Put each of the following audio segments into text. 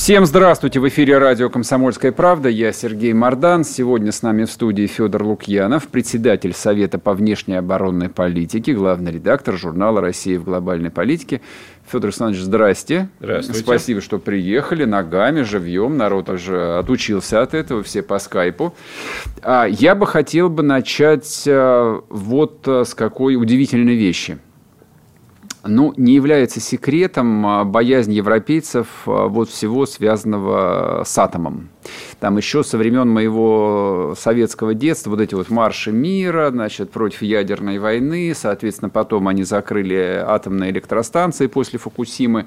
Всем здравствуйте! В эфире радио «Комсомольская правда». Я Сергей Мордан. Сегодня с нами в студии Федор Лукьянов, председатель Совета по внешней оборонной политике, главный редактор журнала «Россия в глобальной политике». Федор Александрович, здрасте. Здравствуйте. Спасибо, что приехали ногами, живьем. Народ уже отучился от этого, все по скайпу. А я бы хотел бы начать э, вот э, с какой удивительной вещи – ну, не является секретом а, боязнь европейцев а, вот всего связанного с атомом. Там еще со времен моего советского детства вот эти вот марши мира, значит, против ядерной войны, соответственно, потом они закрыли атомные электростанции после Фукусимы.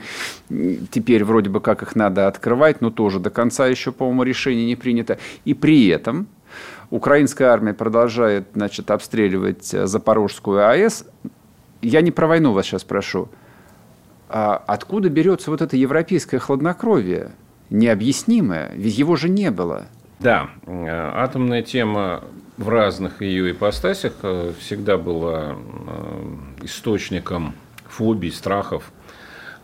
Теперь вроде бы как их надо открывать, но тоже до конца еще, по-моему, решение не принято. И при этом украинская армия продолжает, значит, обстреливать Запорожскую АЭС, я не про войну вас сейчас прошу. А откуда берется вот это европейское хладнокровие, необъяснимое? Ведь его же не было. Да, э, атомная тема в разных ее ипостасях э, всегда была э, источником фобий, страхов.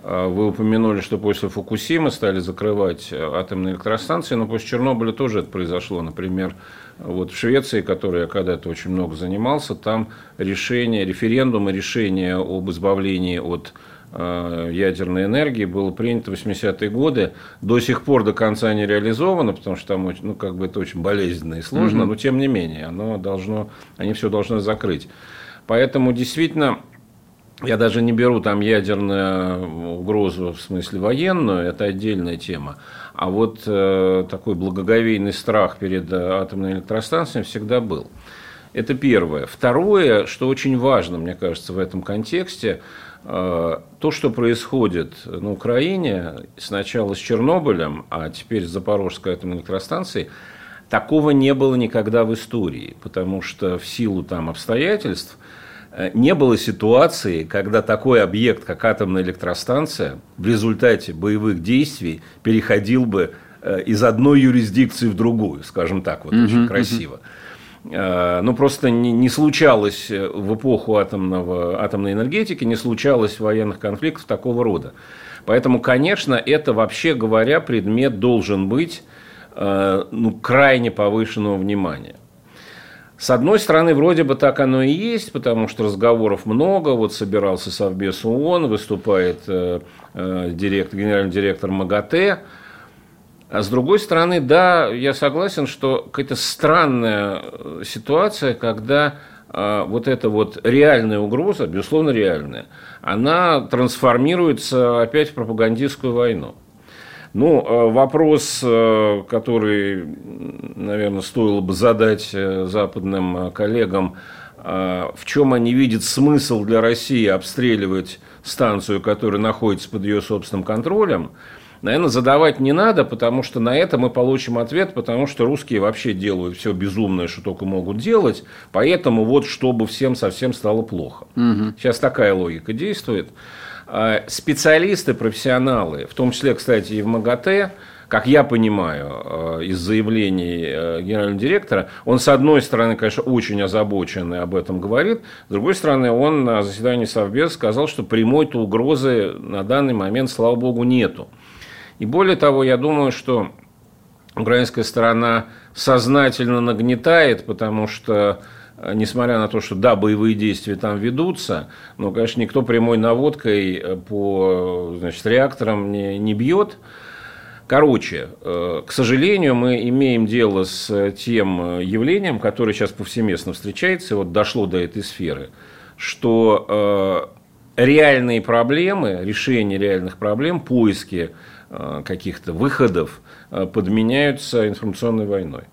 Вы упомянули, что после Фукусимы стали закрывать атомные электростанции, но после Чернобыля тоже это произошло. Например, вот в Швеции, которой я когда-то очень много занимался, там решение, референдум и решение об избавлении от э, ядерной энергии было принято в 80-е годы. До сих пор до конца не реализовано, потому что там ну, как бы это очень болезненно и сложно, mm-hmm. но тем не менее, оно должно, они все должны закрыть. Поэтому действительно я даже не беру там ядерную угрозу в смысле военную, это отдельная тема. А вот э, такой благоговейный страх перед э, атомной электростанцией всегда был. Это первое. Второе, что очень важно, мне кажется, в этом контексте, э, то, что происходит на Украине, сначала с Чернобылем, а теперь с Запорожской атомной электростанцией, такого не было никогда в истории, потому что в силу там обстоятельств – Э, не было ситуации, когда такой объект, как атомная электростанция, в результате боевых действий переходил бы э, из одной юрисдикции в другую, скажем так, вот очень красиво. Uh-huh. Ну, просто не, не случалось в эпоху атомного, атомной энергетики, не случалось военных конфликтов такого рода. Поэтому, конечно, это, вообще говоря, предмет должен быть ну, крайне повышенного внимания. С одной стороны, вроде бы так оно и есть, потому что разговоров много. Вот собирался Совбез ООН, выступает э, э, директор, генеральный директор МАГАТЭ. А с другой стороны, да, я согласен, что какая-то странная э, ситуация, когда э, вот эта вот реальная угроза, безусловно реальная, она трансформируется опять в пропагандистскую войну. Ну, э, вопрос, э, который, наверное, стоило бы задать э, западным коллегам, в чем они видят смысл для России обстреливать станцию, которая находится под ее собственным контролем, наверное, задавать не надо, потому что на это мы получим ответ, потому что русские вообще делают все безумное, что только могут делать, поэтому вот чтобы всем совсем стало плохо. Угу. Сейчас такая логика действует. А, специалисты, профессионалы, в том числе, кстати, и в МАГАТЭ, как я понимаю а, из заявлений а, генерального директора, он, с одной стороны, конечно, очень озабочен и об этом говорит, с другой стороны, он на заседании Совбез сказал, что прямой-то угрозы на данный момент, слава богу, нету. И более того, я думаю, что украинская сторона сознательно нагнетает, потому что Э, несмотря на то, что да, боевые действия там ведутся, но, конечно, никто прямой наводкой э, по значит, реакторам не, не бьет. Короче, э, к сожалению, мы имеем дело с тем явлением, которое сейчас повсеместно встречается, и вот дошло до этой сферы, что реальные проблемы, решение реальных проблем, поиски каких-то выходов подменяются информационной войной.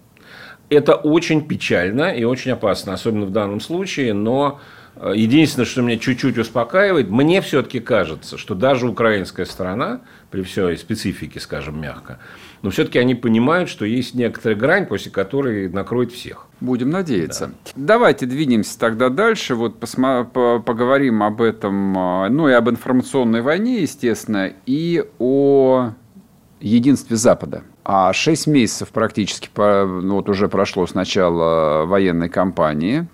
Это очень печально и очень опасно, особенно в данном случае, но Э, единственное, что меня чуть-чуть успокаивает, мне все-таки кажется, что даже украинская сторона, при всей специфике, скажем мягко, но все-таки они понимают, что есть некоторая грань, после которой накроет всех. Будем надеяться. Да. Давайте двинемся тогда дальше. Вот посма- по- поговорим об этом, а, ну и об информационной войне, естественно, и о единстве Запада. А шесть месяцев практически ну, вот уже прошло с начала военной кампании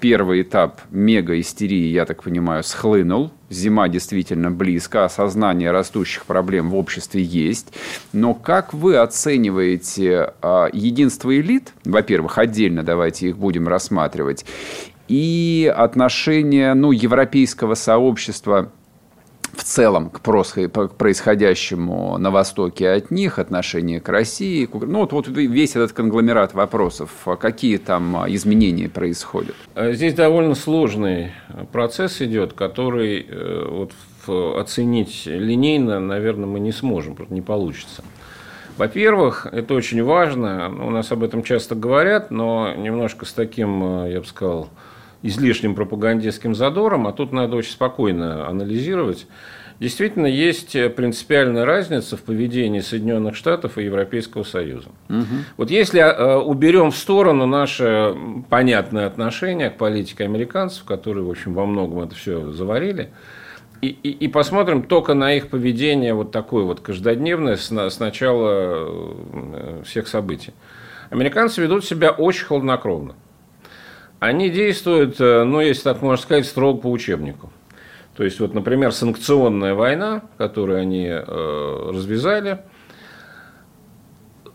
первый этап мега-истерии, я так понимаю, схлынул. Зима действительно близко, осознание растущих проблем в обществе есть. Но как вы оцениваете а, единство элит? Во-первых, отдельно давайте их будем рассматривать. И отношение ну, европейского сообщества в целом к происходящему на Востоке от них, отношение к России. Ну, вот, вот весь этот конгломерат вопросов, а какие там изменения происходят? А здесь довольно сложный процесс идет, который э, вот, оценить линейно, наверное, мы не сможем, просто не получится. Во-первых, это очень важно, у нас об этом часто говорят, но немножко с таким, э, я бы сказал, излишним пропагандистским задором, а тут надо очень спокойно анализировать. Действительно, есть принципиальная разница в поведении Соединенных Штатов и Европейского Союза. Угу. Вот если э, уберем в сторону наше понятное отношение к политике американцев, которые, в общем, во многом это все заварили, и, и, и посмотрим только на их поведение вот такое вот каждодневное с, с начала э, всех событий. Американцы ведут себя очень хладнокровно. Они действуют, э, ну, если так можно сказать, строго по учебнику. То есть, вот, например, санкционная война, которую они э, развязали,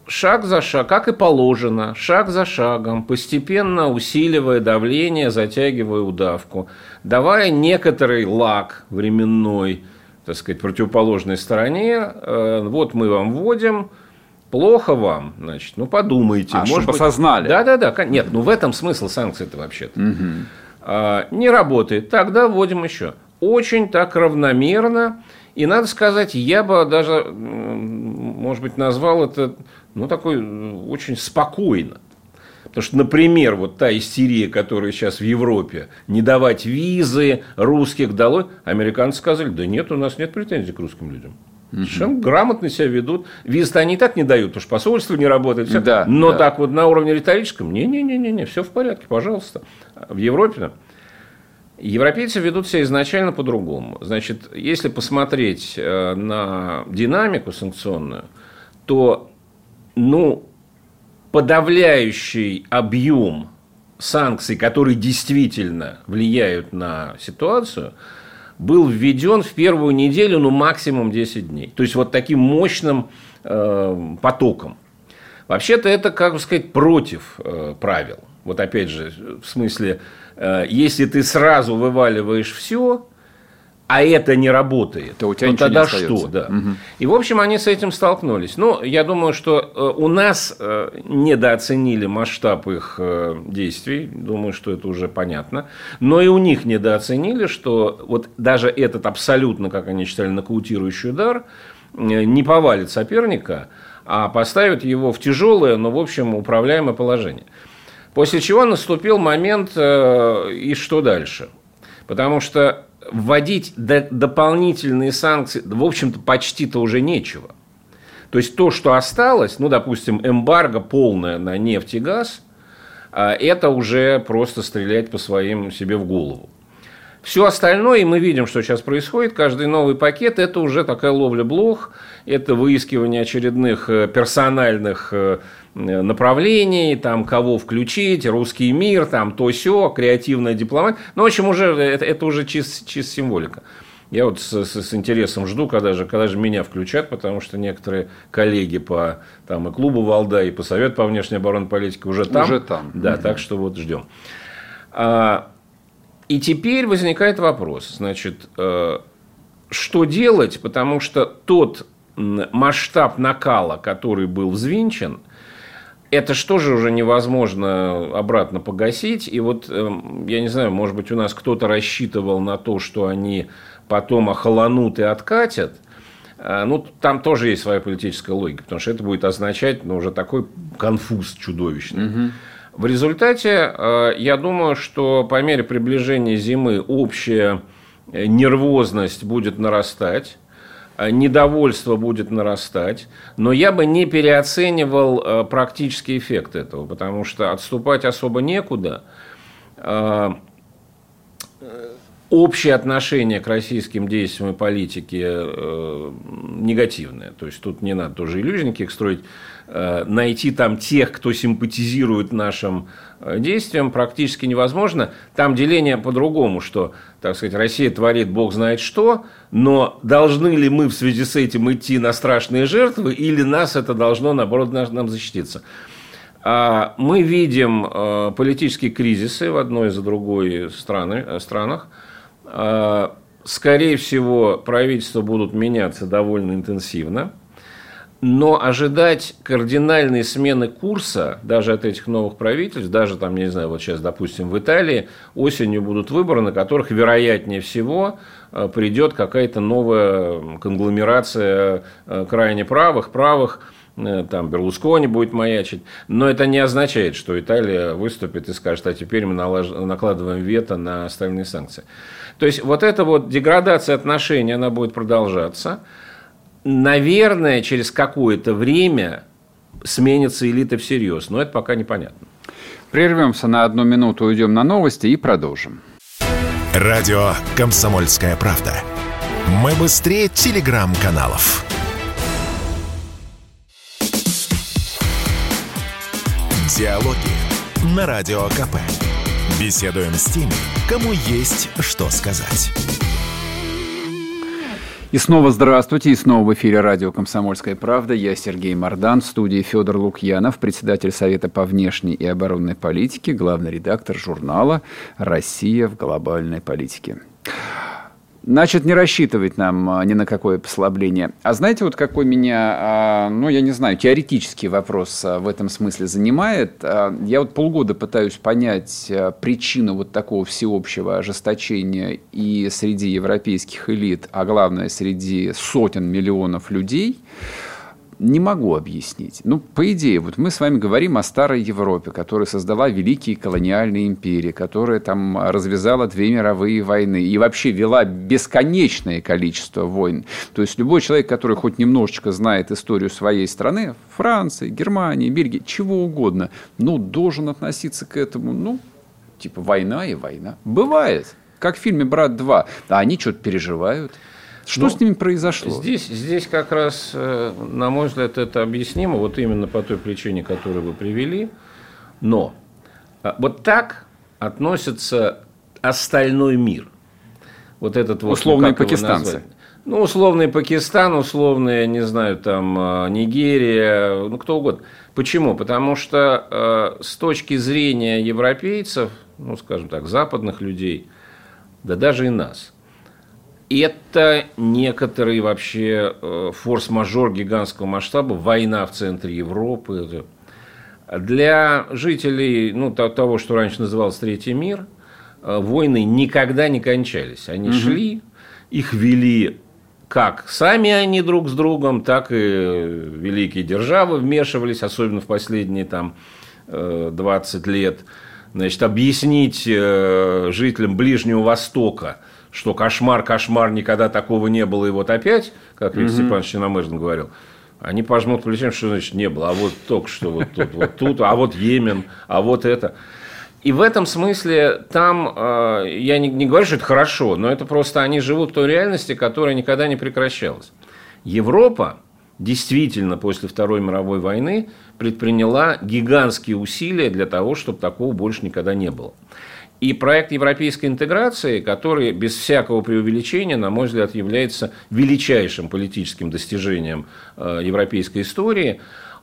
шаг за шагом, как и положено, шаг за шагом, постепенно усиливая давление, затягивая удавку, давая некоторый лак временной, так сказать, противоположной стороне. Э, вот мы вам вводим, плохо вам, значит, ну подумайте. А, может быть, осознали. Да, да, да. Нет, ну в этом смысл санкций-то вообще-то. Угу. А, не работает. Тогда вводим еще. Очень так равномерно. И надо сказать, я бы даже, может быть, назвал это, ну, такой очень спокойно. Потому что, например, вот та истерия, которая сейчас в Европе, не давать визы, русских долой, американцы сказали, да нет, у нас нет претензий к русским людям. Совершенно грамотно себя ведут. Визы они и так не дают, потому что посольство не работает. Все. Да, Но да. так вот на уровне риторическом, не-не-не, все в порядке, пожалуйста. В Европе Европейцы ведут себя изначально по-другому. Значит, если посмотреть э, на динамику санкционную, то ну, подавляющий объем санкций, которые действительно влияют на ситуацию – был введен в первую неделю, ну, максимум 10 дней. То есть, вот таким мощным э, потоком. Вообще-то это, как бы сказать, против э, правил. Вот опять же, в смысле, э, если ты сразу вываливаешь все, а это не работает, то у тебя ну, тогда что? Да. Угу. И, в общем, они с этим столкнулись. Ну, я думаю, что э, у нас э, недооценили масштаб их э, действий, думаю, что это уже понятно, но и у них недооценили, что вот даже этот абсолютно, как они считали, нокаутирующий удар не повалит соперника, а поставит его в тяжелое, но, в общем, управляемое положение. После чего наступил момент, и что дальше? Потому что вводить дополнительные санкции, в общем-то, почти-то уже нечего. То есть то, что осталось, ну, допустим, эмбарго полное на нефть и газ, а, это уже просто стрелять по своим себе в голову. Все остальное, и мы видим, что сейчас происходит, каждый новый пакет – это уже такая ловля блох, это выискивание очередных э, персональных э, направлений, там, кого включить, русский мир, там, то все, креативная дипломатия. Ну, в общем, уже, это, это уже чисто чист символика. Я вот с, с, с интересом жду, когда же, когда же меня включат, потому что некоторые коллеги по там, и клубу Валда, и по Совету по внешней оборонной политике уже там. Уже там. Да, так что вот ждем. А, и теперь возникает вопрос, значит, э, что делать, потому что тот масштаб накала, который был взвинчен – это что же уже невозможно обратно погасить. И вот, эм, я не знаю, может быть, у нас кто-то рассчитывал на то, что они потом охолонут и откатят. А, ну, там тоже есть своя политическая логика, потому что это будет означать ну, уже такой конфуз чудовищный. Угу. В результате, э, я думаю, что по мере приближения зимы общая нервозность будет нарастать, недовольство будет нарастать, но я бы не переоценивал практический эффект этого, потому что отступать особо некуда общее отношение к российским действиям и политике э, негативное. То есть тут не надо тоже иллюзий никаких строить. Э, найти там тех, кто симпатизирует нашим э, действиям, практически невозможно. Там деление по-другому, что, так сказать, Россия творит бог знает что, но должны ли мы в связи с этим идти на страшные жертвы, или нас это должно, наоборот, нам защититься. А мы видим э, политические кризисы в одной за другой страны, странах. А, скорее всего, правительства будут меняться довольно интенсивно. Но ожидать кардинальной смены курса даже от этих новых правительств, даже там, не знаю, вот сейчас, допустим, в Италии осенью будут выборы, на которых, вероятнее всего, а, придет какая-то новая конгломерация а, крайне правых, правых, Э, там Берлускони будет маячить. Но это не означает, что Италия выступит и скажет, а теперь мы накладываем вето на остальные санкции. То есть вот эта вот деградация отношений, она будет продолжаться. Наверное, через какое-то время сменится элита всерьез, но это пока непонятно. Прервемся на одну минуту, уйдем на новости и продолжим. Радио «Комсомольская правда». Мы быстрее телеграм-каналов. Диалоги на Радио КП. Беседуем с теми, кому есть что сказать. И снова здравствуйте, и снова в эфире радио «Комсомольская правда». Я Сергей Мордан, в студии Федор Лукьянов, председатель Совета по внешней и оборонной политике, главный редактор журнала «Россия в глобальной политике». Значит, не рассчитывать нам а, ни на какое послабление. А знаете, вот какой меня, а, ну, я не знаю, теоретический вопрос а, в этом смысле занимает? Я вот полгода пытаюсь понять причину вот такого всеобщего ожесточения и среди европейских элит, а главное, среди сотен миллионов людей – не могу объяснить. Ну, по идее, вот мы с вами говорим о старой Европе, которая создала великие колониальные империи, которая там развязала две мировые войны и вообще вела бесконечное количество войн. То есть любой человек, который хоть немножечко знает историю своей страны, Франции, Германии, Бельгии, чего угодно, ну, должен относиться к этому, ну, типа война и война. Бывает. Как в фильме «Брат 2». А они что-то переживают. Что ну, с ними произошло? Здесь, здесь как раз, э, на мой взгляд, это объяснимо, вот именно по той причине, которую вы привели. Но а, вот так относится остальной мир. Вот этот вот, Условные ну, пакистанцы. Ну, условный Пакистан, условный, не знаю, там, а, Нигерия, ну, кто угодно. Почему? Потому что э, с точки зрения европейцев, ну, скажем так, западных людей, да даже и нас, это некоторый вообще э, форс-мажор гигантского масштаба, война в центре Европы. Для жителей ну, того, что раньше называлось Третий мир, э, войны никогда не кончались. Они угу. шли, их вели как сами они друг с другом, так и великие державы вмешивались, особенно в последние там 20 э, лет. Значит, объяснить жителям Ближнего Востока – что кошмар, кошмар, никогда такого не было, и вот опять, как Виктор угу. Степанович Черномырдин говорил, они пожмут плечами, что значит не было, а вот только что вот тут, вот тут, а вот Йемен, а вот это. И в этом смысле там, э, я не, не говорю, что это хорошо, но это просто они живут в той реальности, которая никогда не прекращалась. Европа действительно после Второй мировой войны предприняла гигантские усилия для того, чтобы такого больше никогда не было. И проект европейской интеграции, который без всякого преувеличения, на мой взгляд, является величайшим политическим достижением э, европейской истории,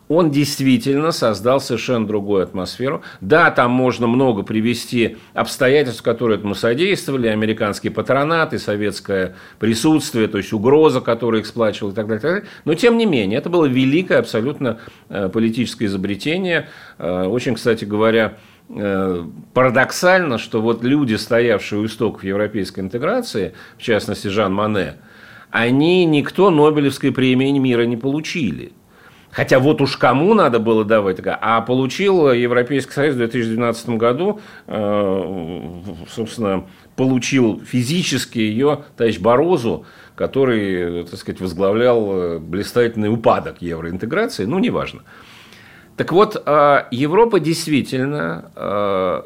он действительно создал совершенно другую атмосферу. Да, там можно много привести обстоятельств, которые этому содействовали, американский патронат и советское присутствие, то есть угроза, которую их сплачивала и так далее, и так далее. Но, тем не менее, это было великое абсолютно э, политическое изобретение. Э, очень, кстати говоря, парадоксально, что вот люди, стоявшие у истоков европейской интеграции, в частности Жан Мане, они никто Нобелевской премии мира не получили. Хотя вот уж кому надо было давать, а получил Европейский Союз в 2012 году, э, собственно, получил физически ее товарищ Борозу, который, так сказать, возглавлял блистательный упадок евроинтеграции, ну, неважно. Так вот, э, Европа действительно э,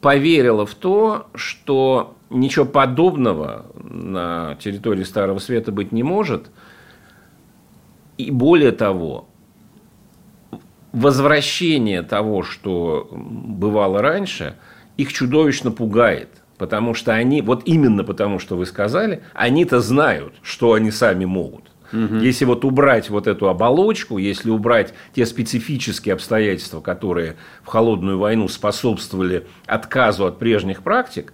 поверила в то, что ничего подобного на территории Старого Света быть не может. И более того, возвращение того, что бывало раньше, их чудовищно пугает. Потому что они, вот именно потому, что вы сказали, они-то знают, что они сами могут. Угу. Если вот убрать вот эту оболочку, если убрать те специфические обстоятельства, которые в холодную войну способствовали отказу от прежних практик,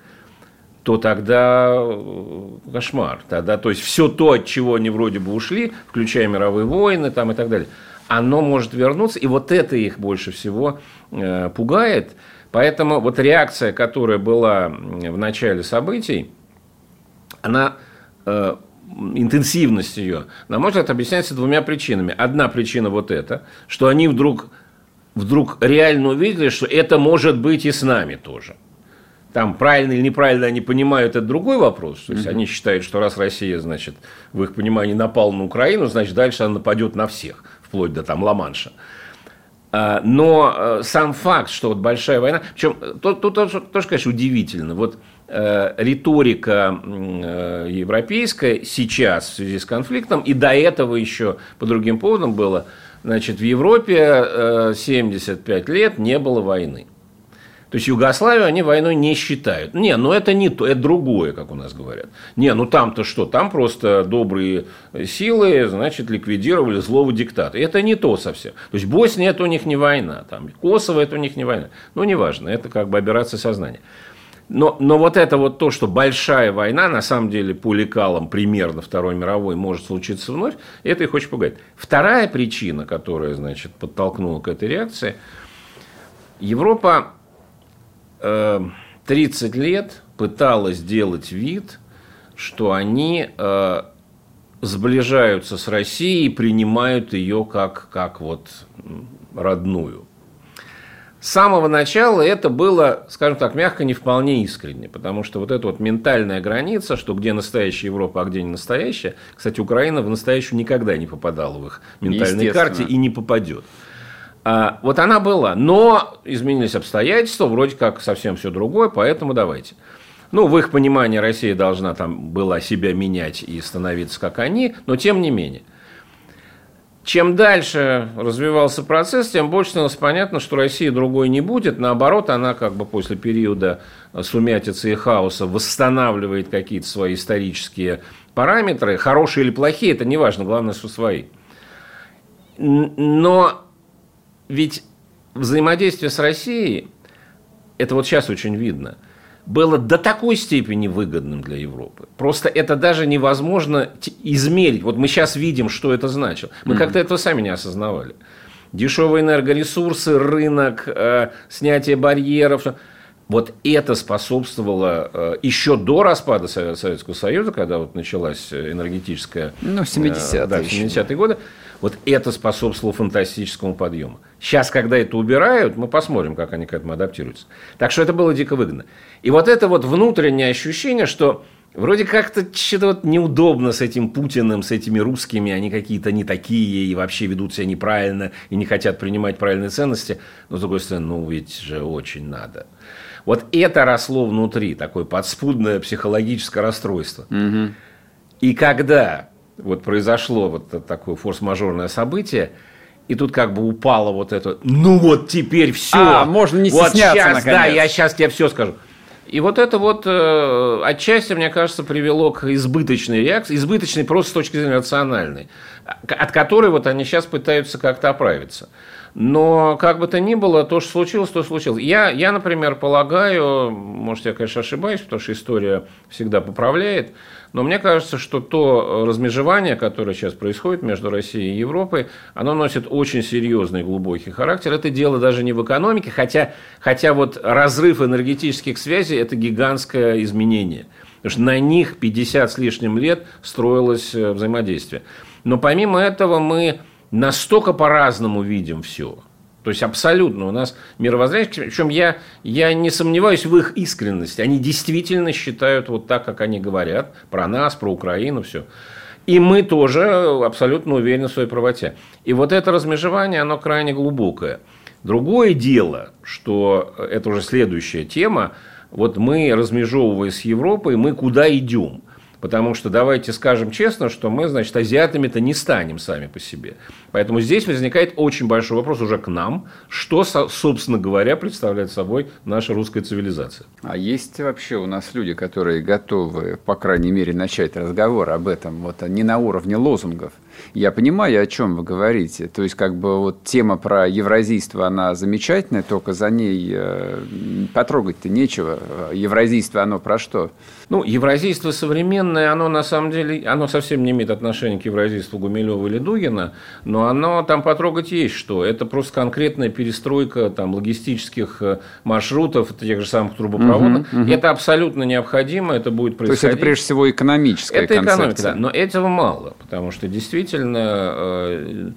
то тогда э, кошмар. Тогда, то есть все то, от чего они вроде бы ушли, включая мировые войны там, и так далее, оно может вернуться, и вот это их больше всего э, пугает. Поэтому вот реакция, которая была в начале событий, она э, интенсивность ее, на мой взгляд, объясняется двумя причинами. Одна причина вот эта, что они вдруг, вдруг реально увидели, что это может быть и с нами тоже. Там правильно или неправильно они понимают, это другой вопрос. То есть mm-hmm. они считают, что раз Россия, значит, в их понимании напала на Украину, значит, дальше она нападет на всех вплоть до там Ла-Манша. А, но э, сам факт, что вот большая война, причем э, тут, тут тоже, тоже, конечно, удивительно. Вот э, риторика э, европейская сейчас в связи с конфликтом, и до этого еще по другим поводам было, значит, в Европе э, 75 лет не было войны. То есть Югославию они войной не считают. Не, ну это не то, это другое, как у нас говорят. Не, ну там-то что, там просто добрые силы, значит, ликвидировали злого диктата. Это не то совсем. То есть Босния это у них не война, там, Косово это у них не война. Ну, неважно, это как бы операция сознания. Но, но вот это вот то, что большая война, на самом деле, по лекалам примерно Второй мировой может случиться вновь, это их очень пугает. Вторая причина, которая, значит, подтолкнула к этой реакции, Европа 30 э, лет пыталась сделать вид, что они э, сближаются с Россией и принимают ее как, как вот родную. С самого начала это было, скажем так, мягко, не вполне искренне, потому что вот эта вот ментальная граница, что где настоящая Европа, а где не настоящая, кстати, Украина в настоящую никогда не попадала в их ментальной карте и не попадет. А, вот она была, но изменились обстоятельства, вроде как совсем все другое, поэтому давайте. Ну, в их понимании Россия должна там была себя менять и становиться как они, но тем не менее. Чем дальше развивался процесс, тем больше становилось понятно, что Россия другой не будет. Наоборот, она как бы после периода сумятицы и хаоса восстанавливает какие-то свои исторические параметры. Хорошие или плохие, это не важно, главное, что свои. Но ведь взаимодействие с Россией, это вот сейчас очень видно, было до такой степени выгодным для Европы. Просто это даже невозможно измерить. Вот мы сейчас видим, что это значило. Мы mm-hmm. как-то этого сами не осознавали. Дешевые энергоресурсы, рынок, э, снятие барьеров. Вот это способствовало э, еще до распада Советского Союза, когда вот началась энергетическая... Ну, 70-е. Э, да, 70-е годы. Вот это способствовало фантастическому подъему. Сейчас, когда это убирают, мы посмотрим, как они к этому адаптируются. Так что это было дико выгодно. И вот это вот внутреннее ощущение, что вроде как-то что-то вот неудобно с этим Путиным, с этими русскими, они какие-то не такие и вообще ведут себя неправильно и не хотят принимать правильные ценности. Но, с другой стороны, ну ведь же очень надо. Вот это росло внутри, такое подспудное психологическое расстройство. Угу. И когда вот произошло вот такое форс-мажорное событие, и тут как бы упало вот это, ну вот теперь все. А, можно не вот стесняться, сейчас, наконец. Да, я сейчас тебе все скажу. И вот это вот э, отчасти, мне кажется, привело к избыточной реакции, избыточной просто с точки зрения рациональной, от которой вот они сейчас пытаются как-то оправиться. Но как бы то ни было, то, что случилось, то случилось. Я, я, например, полагаю, может, я, конечно, ошибаюсь, потому что история всегда поправляет, но мне кажется, что то размежевание, которое сейчас происходит между Россией и Европой, оно носит очень серьезный глубокий характер. Это дело даже не в экономике, хотя, хотя вот разрыв энергетических связей – это гигантское изменение. Потому что на них 50 с лишним лет строилось э, взаимодействие. Но помимо этого мы настолько по-разному видим все. То есть абсолютно у нас мировоззрение, причем я, я не сомневаюсь в их искренности. Они действительно считают вот так, как они говорят, про нас, про Украину, все. И мы тоже абсолютно уверены в своей правоте. И вот это размежевание, оно крайне глубокое. Другое дело, что это уже следующая тема, вот мы, размежевывая с Европой, мы куда идем? Потому что давайте скажем честно, что мы, значит, азиатами-то не станем сами по себе. Поэтому здесь возникает очень большой вопрос уже к нам, что, собственно говоря, представляет собой наша русская цивилизация. А есть вообще у нас люди, которые готовы, по крайней мере, начать разговор об этом, вот не на уровне лозунгов, я понимаю, о чем вы говорите. То есть, как бы вот тема про евразийство, она замечательная, только за ней э, потрогать-то нечего. Евразийство, оно про что? Ну, евразийство современное, оно на самом деле, оно совсем не имеет отношения к евразийству Гумилева или Дугина, но оно там потрогать есть что. Это просто конкретная перестройка там, логистических э, маршрутов, тех же самых трубопроводов. Угу, угу. Это абсолютно необходимо, это будет происходить. То есть, это прежде всего экономическая это концепция. экономика, да, но этого мало, потому что действительно действительно э,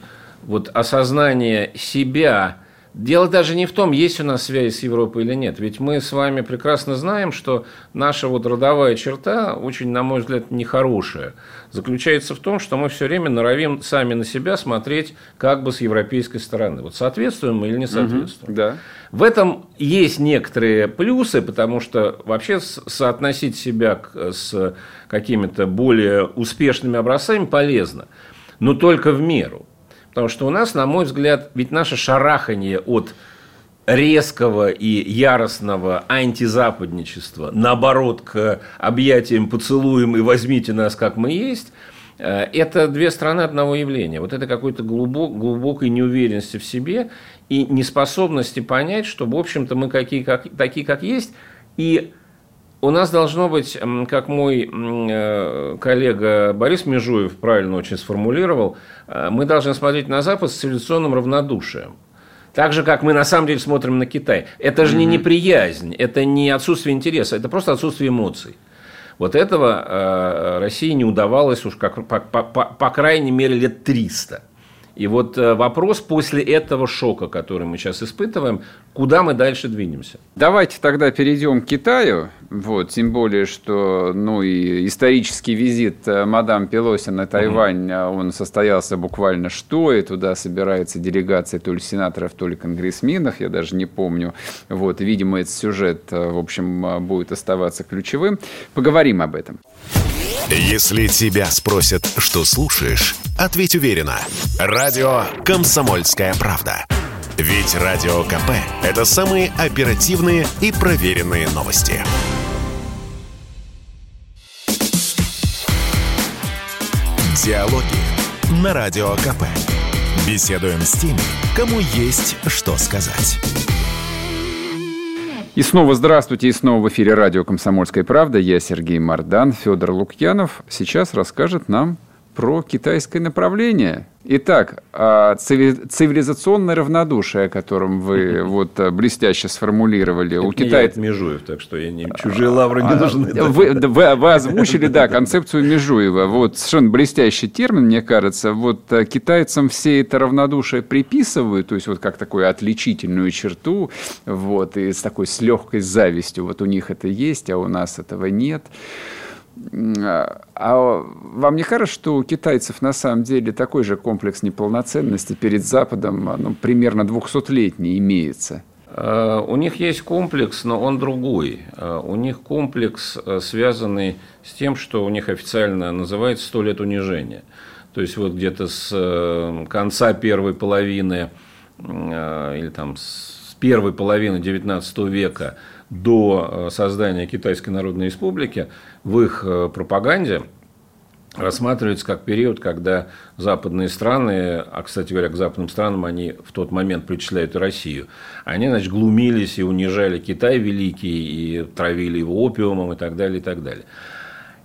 вот осознание себя. Дело даже не в том, есть у нас связь с Европой или нет. Ведь мы с вами прекрасно знаем, что наша вот родовая черта, очень, на мой взгляд, нехорошая, заключается в том, что мы все время норовим сами на себя смотреть как бы с европейской стороны. Вот соответствуем мы или не соответствуем. Угу, да. В этом есть некоторые плюсы, потому что вообще соотносить себя с какими-то более успешными образцами полезно но только в меру. Потому что у нас, на мой взгляд, ведь наше шарахание от резкого и яростного антизападничества, наоборот, к объятиям поцелуем и возьмите нас, как мы есть, э, это две стороны одного явления. Вот это какой-то глубок, глубокой неуверенности в себе и неспособности понять, что, в общем-то, мы какие, как, такие, как есть, и у нас должно быть, как мой э, коллега Борис Межуев правильно очень сформулировал, э, мы должны смотреть на Запад с цивилизационным равнодушием. Так же, как мы на самом деле смотрим на Китай. Это же не неприязнь, это не отсутствие интереса, это просто отсутствие эмоций. Вот этого э, России не удавалось уж как, по, по, по крайней мере лет 300. И вот э, вопрос после этого шока, который мы сейчас испытываем, куда мы дальше двинемся? Давайте тогда перейдем к Китаю. Вот, тем более, что ну, и исторический визит э, мадам Пелоси на Тайвань, угу. он состоялся буквально что, и туда собирается делегация то ли сенаторов, то ли конгрессменов, я даже не помню. Вот, видимо, этот сюжет, в общем, будет оставаться ключевым. Поговорим об этом. Если тебя спросят, что слушаешь, ответь уверенно. Радио «Комсомольская правда». Ведь Радио КП – это самые оперативные и проверенные новости. Диалоги на Радио КП. Беседуем с теми, кому есть что сказать. И снова здравствуйте, и снова в эфире радио «Комсомольская правда». Я Сергей Мордан. Федор Лукьянов сейчас расскажет нам про китайское направление. Итак, а, цивилизационное равнодушие, о котором вы вот э, блестяще сформулировали. Это у Китая... Межуев, так что я не... чужие лавры не а, нужны. Вы, вы, вы озвучили, да, концепцию Межуева. Вот совершенно блестящий термин, мне кажется. Вот китайцам все это равнодушие приписывают, то есть вот как такую отличительную черту, вот, и с такой с легкой завистью. Вот у них это есть, а у нас этого нет. А вам не кажется, что у китайцев на самом деле такой же комплекс неполноценности перед Западом, ну, примерно 200-летний имеется? А, у них есть комплекс, но он другой. А, у них комплекс, э, связанный с тем, что у них официально называется «сто лет унижения». То есть, вот где-то с э, конца первой половины э, или там с первой половины XIX века до создания Китайской Народной Республики в их э, пропаганде рассматривается как период, когда западные страны, а, кстати говоря, к западным странам они в тот момент причисляют и Россию, они, значит, глумились и унижали Китай великий, и травили его опиумом и так далее, и так далее.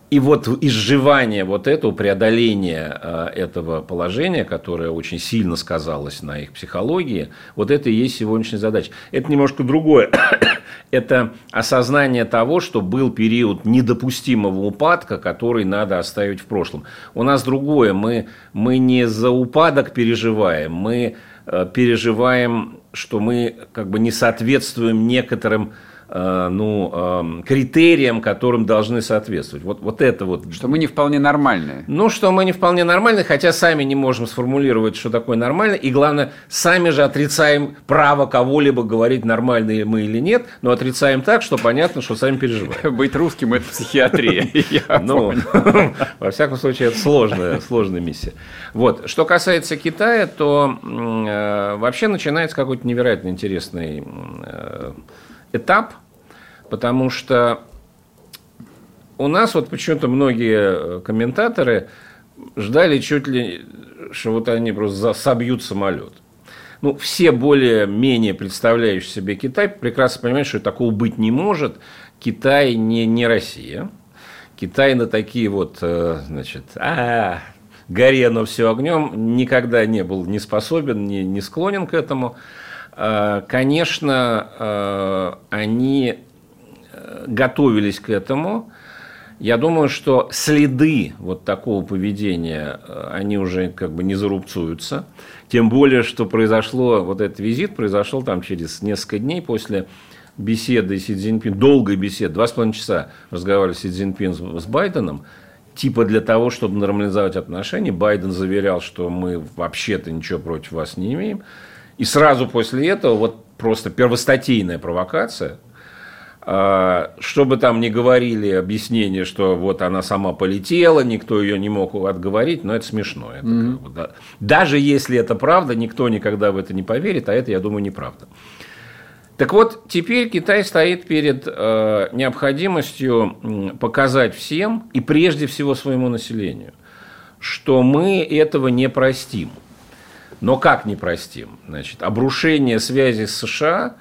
И вот изживание вот этого, преодоление э, этого положения, которое очень сильно сказалось на их психологии, вот это и есть сегодняшняя задача. Это немножко другое. Это осознание того, что был период недопустимого упадка, который надо оставить в прошлом. У нас другое, мы, мы не за упадок переживаем, мы э, переживаем, что мы как бы не соответствуем некоторым ну, эм, критериям, которым должны соответствовать. Вот, вот это вот. Что мы не вполне нормальные. Ну, что мы не вполне нормальные, хотя сами не можем сформулировать, что такое нормально. И главное, сами же отрицаем право кого-либо говорить, нормальные мы или нет, но отрицаем так, что понятно, что сами переживаем. Быть русским – это психиатрия. Ну, во всяком случае, это сложная, сложная миссия. Вот. Что касается Китая, то э, вообще начинается какой-то невероятно интересный э, этап, потому что у нас вот почему-то многие э, комментаторы ждали чуть ли, что вот они просто собьют самолет. Ну, все более-менее представляющие себе Китай прекрасно понимают, что такого быть не может. Китай не, не Россия. Китай на такие вот, э, значит, а, горе но все огнем никогда не был не способен, не, не склонен к этому. Э, конечно, э, они э, готовились к этому. Я думаю, что следы вот такого поведения, они уже как бы не зарубцуются. Тем более, что произошло, вот этот визит произошел там через несколько дней после беседы Си Цзиньпин, долгой беседы, два с половиной часа разговаривали Си Цзиньпин с Байденом, типа для того, чтобы нормализовать отношения. Байден заверял, что мы вообще-то ничего против вас не имеем. И сразу после этого вот просто первостатейная провокация, а, чтобы там не говорили объяснение, что вот она сама полетела, никто ее не мог отговорить, но это смешно. Это mm-hmm. как бы, да. Даже если это правда, никто никогда в это не поверит, а это, я думаю, неправда. Так вот, теперь Китай стоит перед э, необходимостью показать всем, и прежде всего своему населению, что мы этого не простим. Но как не простим? Значит, обрушение связи с США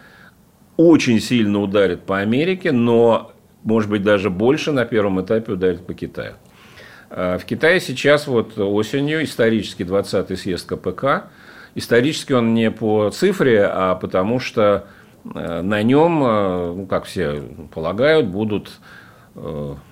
очень сильно ударит по Америке, но, может быть, даже больше на первом этапе ударит по Китаю. А, в Китае сейчас вот осенью исторический 20-й съезд КПК. Исторически он не по цифре, а потому что э, на нем, э, ну, как все полагают, будут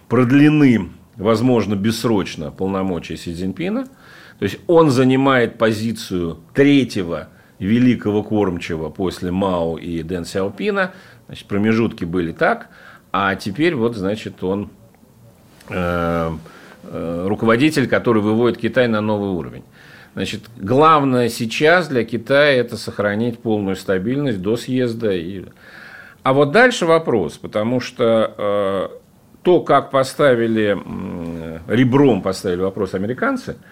продлены, возможно, бессрочно полномочия Си Цзиньпина – то есть он занимает позицию третьего великого кормчего после Мао и Дэн Сяопина. Значит, промежутки были так, а теперь вот, значит, он э, э, руководитель, который выводит Китай на новый уровень. Значит, главное сейчас для Китая это сохранить полную стабильность до съезда. И... А вот дальше вопрос, потому что э, то, как поставили, э, ребром поставили вопрос американцы –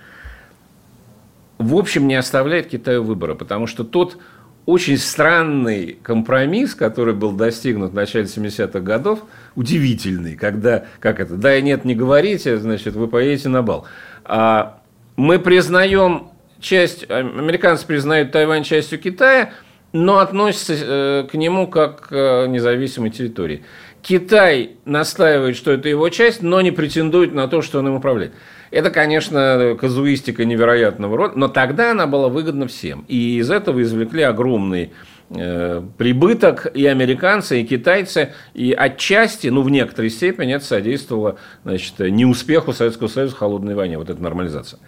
в общем, не оставляет Китаю выбора, потому что тот очень странный компромисс, который был достигнут в начале 70-х годов, удивительный, когда, как это, да и нет, не говорите, значит, вы поедете на бал. А мы признаем часть, американцы признают Тайвань частью Китая, но относятся э, к нему как к э, независимой территории. Китай настаивает, что это его часть, но не претендует на то, что он им управляет. Это, конечно, казуистика невероятного рода, но тогда она была выгодна всем. И из этого извлекли огромный э, прибыток и американцы, и китайцы, и отчасти, ну, в некоторой степени это содействовало значит, неуспеху Советского Союза в холодной войне, вот эта нормализация.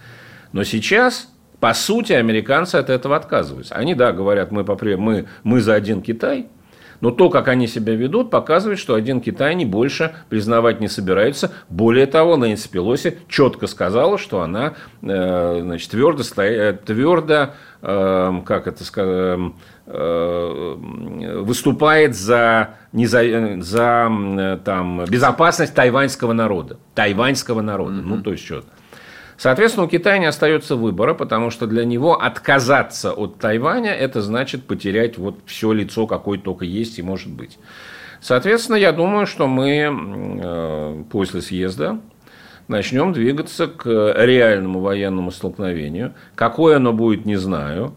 Но сейчас, по сути, американцы от этого отказываются. Они, да, говорят, мы, мы, мы за один Китай – но то, как они себя ведут, показывает, что один Китай они больше признавать не собираются. Более того, Нэнси Пелоси четко сказала, что она э, значит, твердо, стоя, твердо э, как это сказать, э, выступает за, не за, за там, безопасность тайваньского народа. Тайваньского народа. Mm-hmm. Ну, то есть, что Соответственно, у Китая не остается выбора, потому что для него отказаться от Тайваня – это значит потерять вот все лицо, какое только есть и может быть. Соответственно, я думаю, что мы э, после съезда начнем двигаться к реальному военному столкновению. Какое оно будет, не знаю.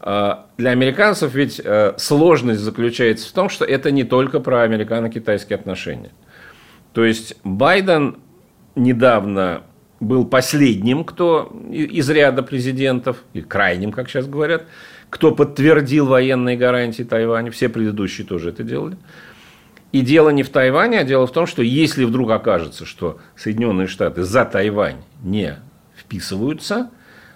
Э, для американцев ведь э, сложность заключается в том, что это не только про американо-китайские отношения. То есть Байден недавно был последним, кто из ряда президентов, и крайним, как сейчас говорят, кто подтвердил военные гарантии Тайваня. Все предыдущие тоже это делали. И дело не в Тайване, а дело в том, что если вдруг окажется, что Соединенные Штаты за Тайвань не вписываются,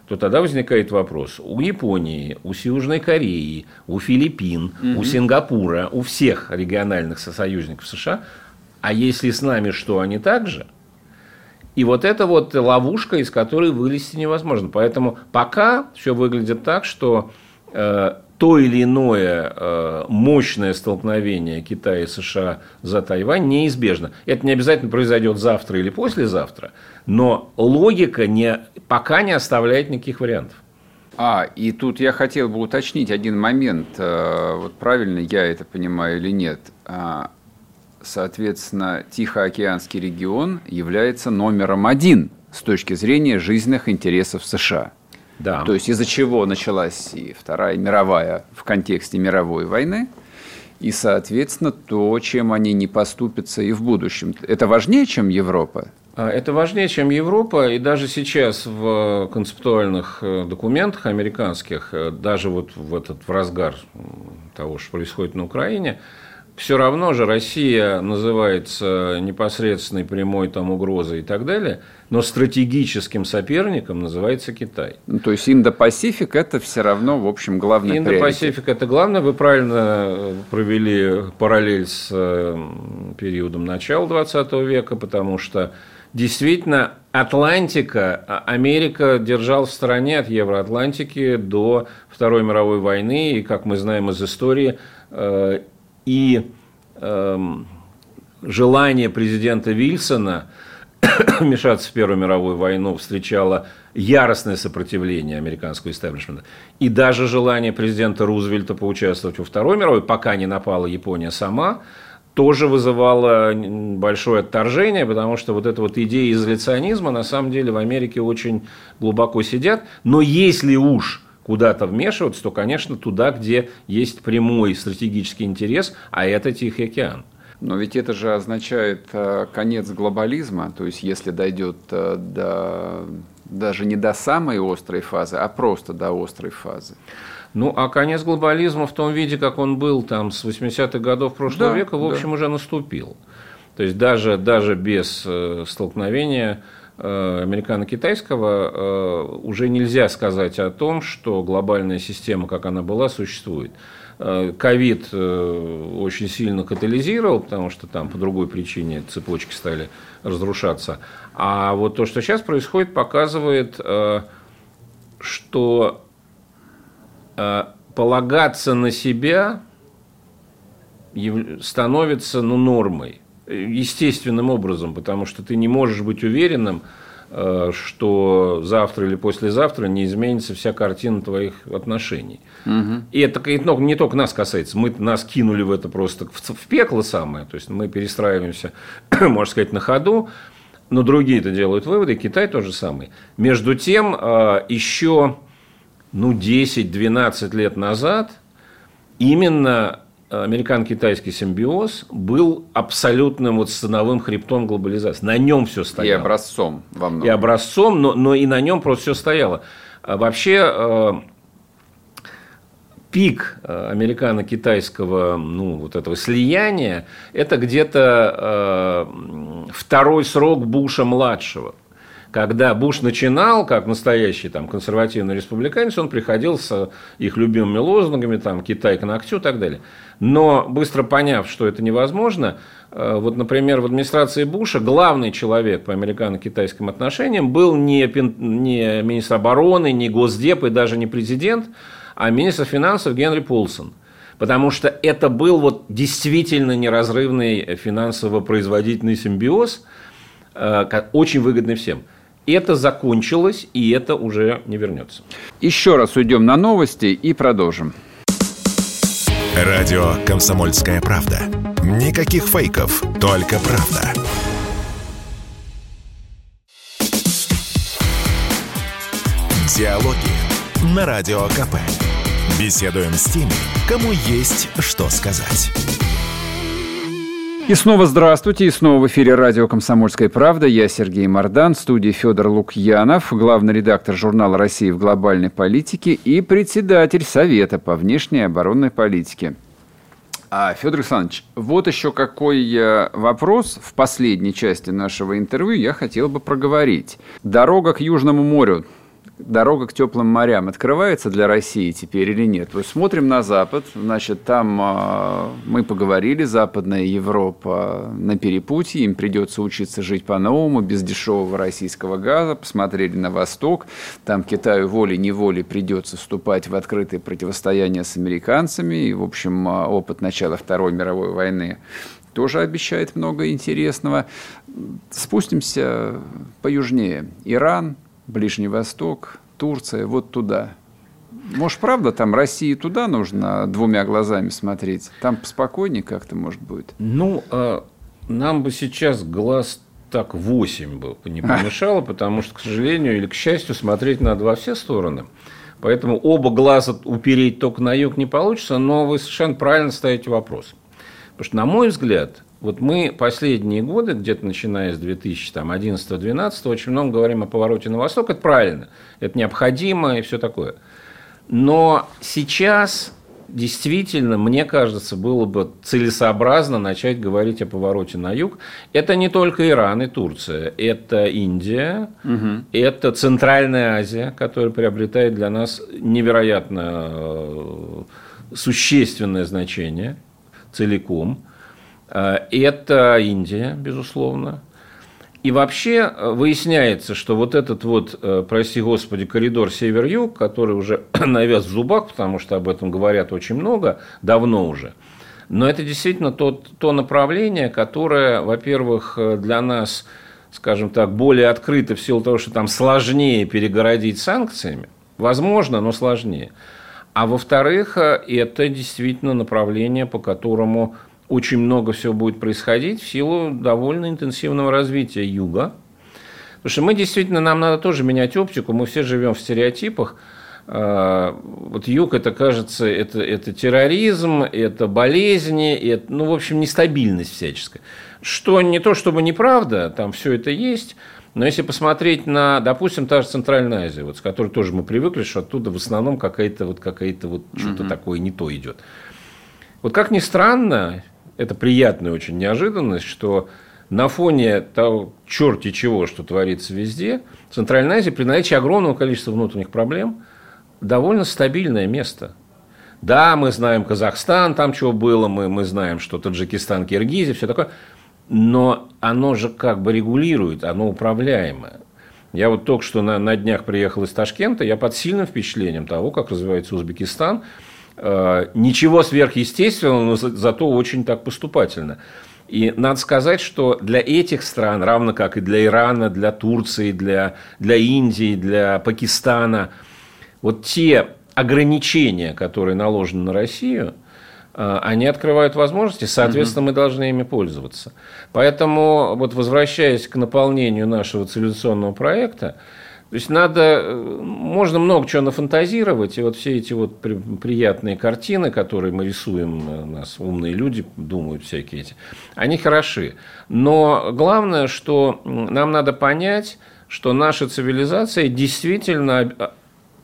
то тогда возникает вопрос. У Японии, у Южной Кореи, у Филиппин, угу. у Сингапура, у всех региональных союзников США, а если с нами что, они также? И вот это вот ловушка, из которой вылезти невозможно. Поэтому пока все выглядит так, что э, то или иное э, мощное столкновение Китая и США за Тайвань неизбежно. Это не обязательно произойдет завтра или послезавтра, но логика не, пока не оставляет никаких вариантов. А, и тут я хотел бы уточнить один момент. Э, вот правильно я это понимаю или нет. Соответственно, Тихоокеанский регион является номером один с точки зрения жизненных интересов США – да. То есть из-за чего началась и Вторая мировая в контексте мировой войны, и, соответственно, то, чем они не поступятся и в будущем. Это важнее, чем Европа? А, это важнее, чем Европа, и даже сейчас в концептуальных э, документах американских, э, даже вот в этот в разгар того, что происходит на Украине, все равно же Россия называется непосредственной прямой там угрозой и так далее, но стратегическим соперником называется Китай. Ну, то есть Индо-Пасифик – это все равно, в общем, главный Индо-Пасифик – это главное. Вы правильно провели параллель с э, периодом начала 20 века, потому что действительно Атлантика, а, Америка держал в стороне от Евроатлантики до Второй мировой войны, и, как мы знаем из истории, э, и эм, желание президента Вильсона вмешаться в Первую мировую войну встречало яростное сопротивление американского истеблишмента. И даже желание президента Рузвельта поучаствовать во Второй мировой, пока не напала Япония сама, тоже вызывало большое отторжение, потому что вот эта вот идея изоляционизма на самом деле в Америке очень глубоко сидят. Но если уж куда-то вмешиваться, то, конечно, туда, где есть прямой стратегический интерес, а это Тихий океан. Но ведь это же означает э, конец глобализма, то есть если дойдет э, до даже не до самой острой фазы, а просто до острой фазы. Ну, а конец глобализма в том виде, как он был там с 80-х годов прошлого да, века, в общем, да. уже наступил. То есть даже, даже без э, столкновения американо-китайского э, уже нельзя сказать о том, что глобальная система, как она была, существует. Э, ковид очень сильно катализировал, потому что там по другой причине цепочки стали разрушаться. А вот то, что сейчас происходит, показывает, что полагаться на себя становится ну, нормой естественным образом, потому что ты не можешь быть уверенным, э, что завтра или послезавтра не изменится вся картина твоих отношений. Угу. И это не только нас касается. Мы нас кинули в это просто в пекло самое. То есть мы перестраиваемся, можно сказать, на ходу. Но другие это делают выводы. Китай тоже самый. Между тем, э, еще ну, 10-12 лет назад именно американо-китайский симбиоз был абсолютным вот становым хребтом глобализации. На нем все стояло. И образцом во многом. И образцом, но, но и на нем просто все стояло. А вообще э, пик э, американо-китайского ну, вот этого слияния – это где-то э, второй срок Буша-младшего когда Буш начинал, как настоящий там, консервативный республиканец, он приходил с их любимыми лозунгами, там, Китай к ногтю и так далее. Но быстро поняв, что это невозможно, э, вот, например, в администрации Буша главный человек по американо-китайским отношениям был не, не министр обороны, не госдеп и даже не президент, а министр финансов Генри Полсон. Потому что это был вот действительно неразрывный финансово-производительный симбиоз, э, очень выгодный всем. Это закончилось, и это уже не вернется. Еще раз уйдем на новости и продолжим. Радио «Комсомольская правда». Никаких фейков, только правда. Диалоги на Радио КП. Беседуем с теми, кому есть что сказать. И снова здравствуйте, и снова в эфире радио «Комсомольская правда». Я Сергей Мордан, в студии Федор Лукьянов, главный редактор журнала «Россия в глобальной политике» и председатель Совета по внешней и оборонной политике. А, Федор Александрович, вот еще какой э, вопрос в последней части нашего интервью я хотел бы проговорить. Дорога к Южному морю дорога к теплым морям открывается для России теперь или нет? Вот смотрим на Запад, значит, там э, мы поговорили, Западная Европа на перепутье, им придется учиться жить по-новому, без дешевого российского газа, посмотрели на Восток, там Китаю волей-неволей придется вступать в открытое противостояние с американцами, и, в общем, а, опыт начала Второй мировой войны тоже обещает много интересного. Спустимся поюжнее. Иран, Ближний Восток, Турция, вот туда. Может, правда, там России туда нужно двумя глазами смотреть? Там поспокойнее как-то, может, будет? Ну, а нам бы сейчас глаз так 8 бы не помешало, потому что, к сожалению или к счастью, смотреть надо во все стороны. Поэтому оба глаза упереть только на юг не получится, но вы совершенно правильно ставите вопрос. Потому что, на мой взгляд, вот мы последние годы, где-то начиная с 2011-2012, очень много говорим о повороте на восток. Это правильно, это необходимо и все такое. Но сейчас действительно, мне кажется, было бы целесообразно начать говорить о повороте на юг. Это не только Иран и Турция, это Индия, угу. это Центральная Азия, которая приобретает для нас невероятно э, существенное значение целиком. Э, это Индия, безусловно. И вообще э, выясняется, что вот этот вот, э, прости господи, коридор север-юг, который уже навяз в зубах, потому что об этом говорят очень много, давно уже, но это действительно то, то направление, которое, во-первых, для нас, скажем так, более открыто в силу того, что там сложнее перегородить санкциями, возможно, но сложнее. А во-вторых, это действительно направление, по которому очень много всего будет происходить в силу довольно интенсивного развития юга. Потому что мы действительно, нам надо тоже менять оптику, мы все живем в стереотипах. А, вот юг, это кажется, это, это терроризм, это болезни, это, ну, в общем, нестабильность всяческая. Что не то, чтобы неправда, там все это есть, но если посмотреть на, допустим, та же Центральная Азия, вот, с которой тоже мы привыкли, что оттуда в основном какая-то вот, какая-то вот что-то угу. такое не то идет. Вот как ни странно, это приятная очень неожиданность, что на фоне того черти чего, что творится везде, Центральная Азия при наличии огромного количества внутренних проблем довольно стабильное место. Да, мы знаем Казахстан, там чего было, мы, мы знаем, что Таджикистан, Киргизия, все такое, но оно же как бы регулирует, оно управляемое. Я вот только что на, на днях приехал из Ташкента, я под сильным впечатлением того, как развивается Узбекистан – ничего сверхъестественного, но зато очень так поступательно. И надо сказать, что для этих стран, равно как и для Ирана, для Турции, для, для Индии, для Пакистана, вот те ограничения, которые наложены на Россию, э, они открывают возможности, соответственно, мы должны ими пользоваться. Поэтому, вот возвращаясь к наполнению нашего цивилизационного проекта, то есть надо, э, можно много чего нафантазировать, и вот все эти вот при, приятные картины, которые мы рисуем, э, нас умные люди думают всякие эти, они хороши. Но главное, что нам надо понять, что наша цивилизация действительно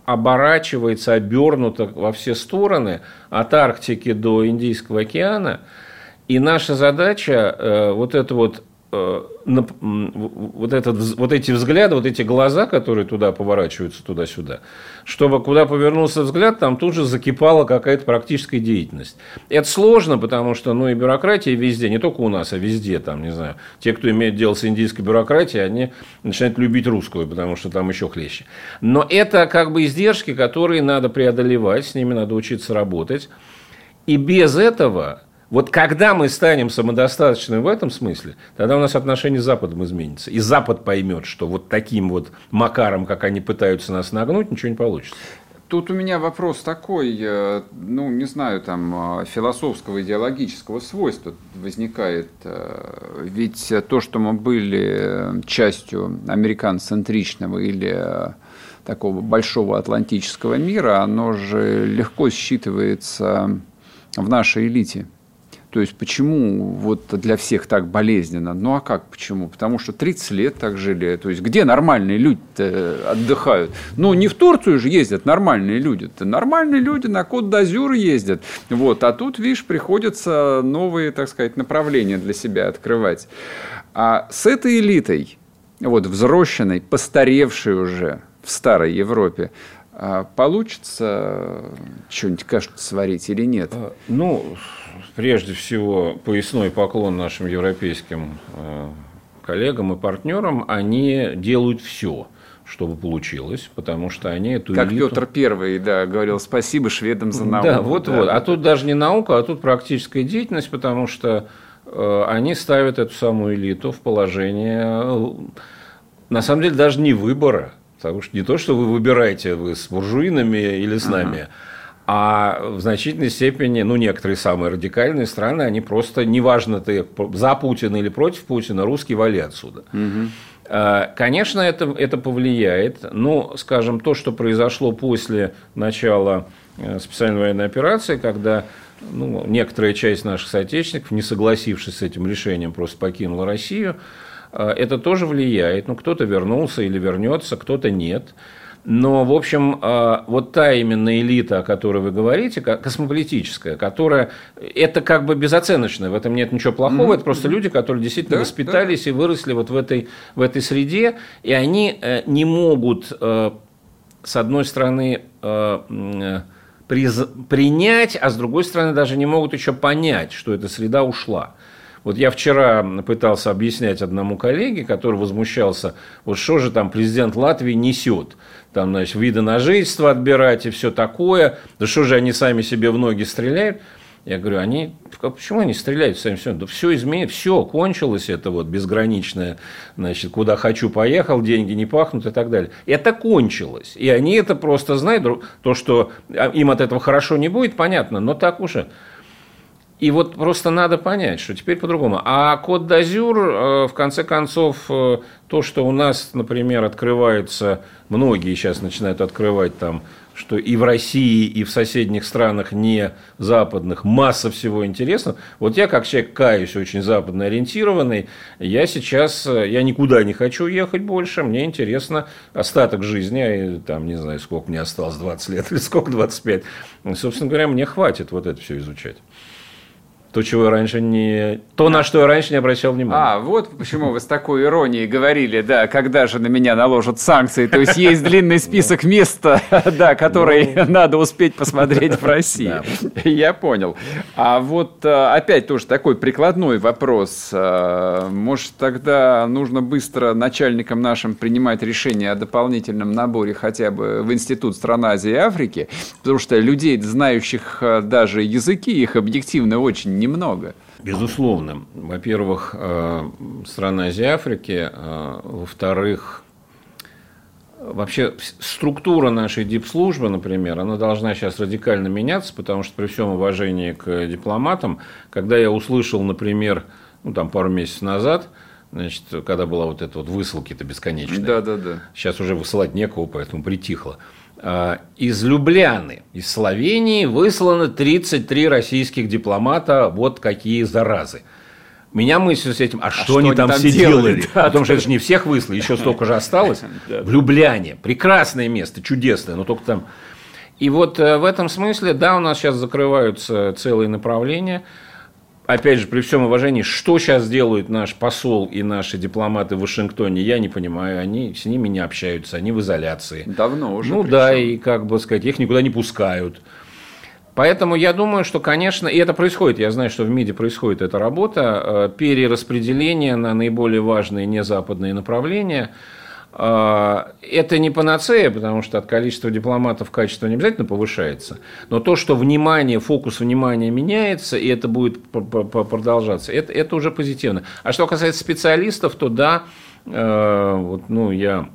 оборачивается, обернута во все стороны, от Арктики до Индийского океана, и наша задача э, вот это вот вот, этот, вот эти взгляды, вот эти глаза, которые туда поворачиваются туда-сюда, чтобы куда повернулся взгляд, там тут же закипала какая-то практическая деятельность. Это сложно, потому что ну, и бюрократия везде, не только у нас, а везде, там, не знаю, те, кто имеет дело с индийской бюрократией, они начинают любить русскую, потому что там еще хлеще. Но это как бы издержки, которые надо преодолевать, с ними надо учиться работать. И без этого вот когда мы станем самодостаточными в этом смысле, тогда у нас отношения с Западом изменятся. И Запад поймет, что вот таким вот макаром, как они пытаются нас нагнуть, ничего не получится. Тут у меня вопрос такой, э, ну, не знаю, там, э, философского, идеологического свойства возникает. Э, ведь то, что мы были частью американцентричного или такого большого атлантического мира, оно же легко считывается в нашей элите. То есть почему вот для всех так болезненно? Ну а как почему? Потому что 30 лет так жили. То есть где нормальные люди отдыхают? Ну не в Турцию же ездят нормальные люди. -то. Нормальные люди на Кот-d'Азюр ездят. Вот. А тут, видишь, приходится новые, так сказать, направления для себя открывать. А с этой элитой, вот взросшенной, постаревшей уже в старой Европе, а получится что-нибудь кашу сварить или нет? Ну, прежде всего, поясной поклон нашим европейским э, коллегам и партнерам. Они делают все чтобы получилось, потому что они эту Как элиту... Петр Первый, да, говорил спасибо шведам за науку. Да, вот, да. вот. А тут даже не наука, а тут практическая деятельность, потому что э, они ставят эту самую элиту в положение, э, на самом деле, даже не выбора, потому что не то, что вы выбираете вы с буржуинами или с нами, ага а в значительной степени, ну, некоторые самые радикальные страны, они просто, неважно, ты за Путина или против Путина, русский вали отсюда. Угу. Конечно, это, это повлияет. Но, скажем, то, что произошло после начала э, специальной военной операции, когда ну, некоторая часть наших соотечественников, не согласившись с этим решением, просто покинула Россию, э, это тоже влияет. Ну, кто-то вернулся или вернется, кто-то нет. Но, в общем, а, вот та именно элита, о которой вы говорите, космополитическая, которая это как бы безоценочная, в этом нет ничего плохого, mm-hmm. это просто люди, которые действительно да, воспитались да. и выросли вот в этой, в этой среде, и они э, не могут, э, с одной стороны, э, принять, а с другой стороны, даже не могут еще понять, что эта среда ушла. Вот я вчера пытался объяснять одному коллеге, который возмущался, вот что же там президент Латвии несет там, значит, виды на жительство отбирать и все такое. Да что же они сами себе в ноги стреляют? Я говорю, они, почему они стреляют сами все? Да все изменилось, все, кончилось это вот безграничное, значит, куда хочу поехал, деньги не пахнут и так далее. Это кончилось. И они это просто знают, то, что а, им от этого хорошо не будет, понятно, но так уже. И вот просто надо понять, что теперь по-другому. А код д'Азюр, э, в конце концов, э, то, что у нас, например, открывается, многие сейчас начинают открывать там, что и в России, и в соседних странах не западных масса всего интересного. Вот я, как человек, каюсь, очень западно ориентированный, я сейчас, э, я никуда не хочу ехать больше, мне интересно остаток жизни, там, не знаю, сколько мне осталось, 20 лет или сколько, 25. Собственно говоря, мне хватит вот это все изучать. То, чего я раньше не... То, на что я раньше не обращал внимания. А, вот почему вы с такой иронией говорили, да, когда же на меня наложат санкции. То есть, есть длинный список мест, да, которые ну. надо успеть посмотреть в России. Я понял. А вот э, опять тоже такой прикладной вопрос. Э, может, тогда нужно быстро начальникам нашим принимать решение о дополнительном наборе хотя бы в Институт стран Азии и Африки, потому что людей, знающих э, даже языки, их объективно очень немного. Безусловно. Во-первых, э, страны Азии Африки. Э, во-вторых, вообще структура нашей дипслужбы, например, она должна сейчас радикально меняться, потому что при всем уважении к дипломатам, когда я услышал, например, ну, там пару месяцев назад, значит, когда была вот эта вот высылки-то бесконечная. Да, да, да. Сейчас уже высылать некого, поэтому притихло. А, из Любляны, из Словении выслано 33 российских дипломата. Вот какие заразы. Меня мысль с этим, а, а что, что они там, там все делали? делали? Да, Потому что это же не всех выслали, еще столько же осталось. В Любляне. Прекрасное место, чудесное, но только там... И вот э, в этом смысле, да, у нас сейчас закрываются целые направления – опять же, при всем уважении, что сейчас делают наш посол и наши дипломаты в Вашингтоне, я не понимаю. Они с ними не общаются, они в изоляции. Давно уже. Ну причем. да, и как бы сказать, их никуда не пускают. Поэтому я думаю, что, конечно, и это происходит, я знаю, что в МИДе происходит эта работа, э, перераспределение на наиболее важные незападные направления – это не панацея, потому что от количества дипломатов качество не обязательно повышается, но то, что внимание, фокус внимания меняется, и это будет продолжаться, это, это уже позитивно. А что касается специалистов, то да, э, вот, ну, я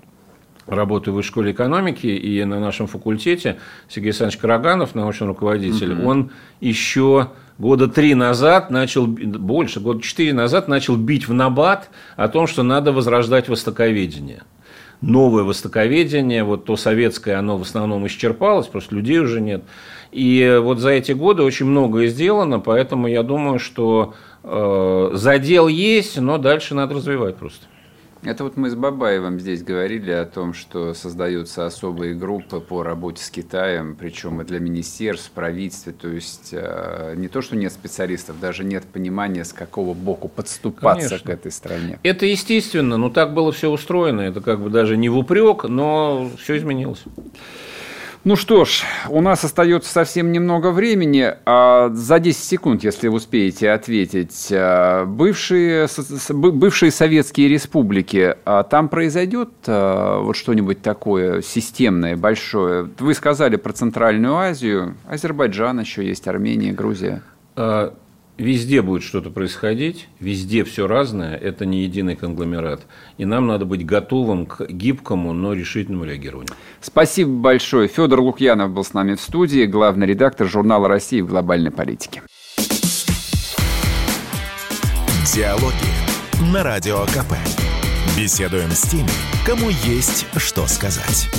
работаю в высшей школе экономики, и на нашем факультете Сергей Александрович Караганов, научный руководитель, угу. он еще года три назад начал, больше, года четыре назад начал бить в набат о том, что надо возрождать востоковедение. Новое востоковедение, вот то советское, оно в основном исчерпалось, просто людей уже нет. И вот за эти годы очень многое сделано, поэтому я думаю, что э, задел есть, но дальше надо развивать просто. Это вот мы с Бабаевым здесь говорили о том, что создаются особые группы по работе с Китаем, причем и для министерств, правительства. То есть э, не то, что нет специалистов, даже нет понимания, с какого боку подступаться Конечно. к этой стране. Это естественно, но так было все устроено. Это как бы даже не в упрек, но все изменилось. Ну что ж, у нас остается совсем немного времени. А за 10 секунд, если вы успеете ответить. А, бывшие, бывшие советские республики, а там произойдет а, вот что-нибудь такое системное, большое? Вы сказали про Центральную Азию. Азербайджан еще есть, Армения, Грузия. Везде будет что-то происходить, везде все разное, это не единый конгломерат. И нам надо быть готовым к гибкому, но решительному реагированию. Спасибо большое. Федор Лукьянов был с нами в студии, главный редактор журнала «Россия в глобальной политике». Диалоги на Радио КП. Беседуем с теми, кому есть что сказать.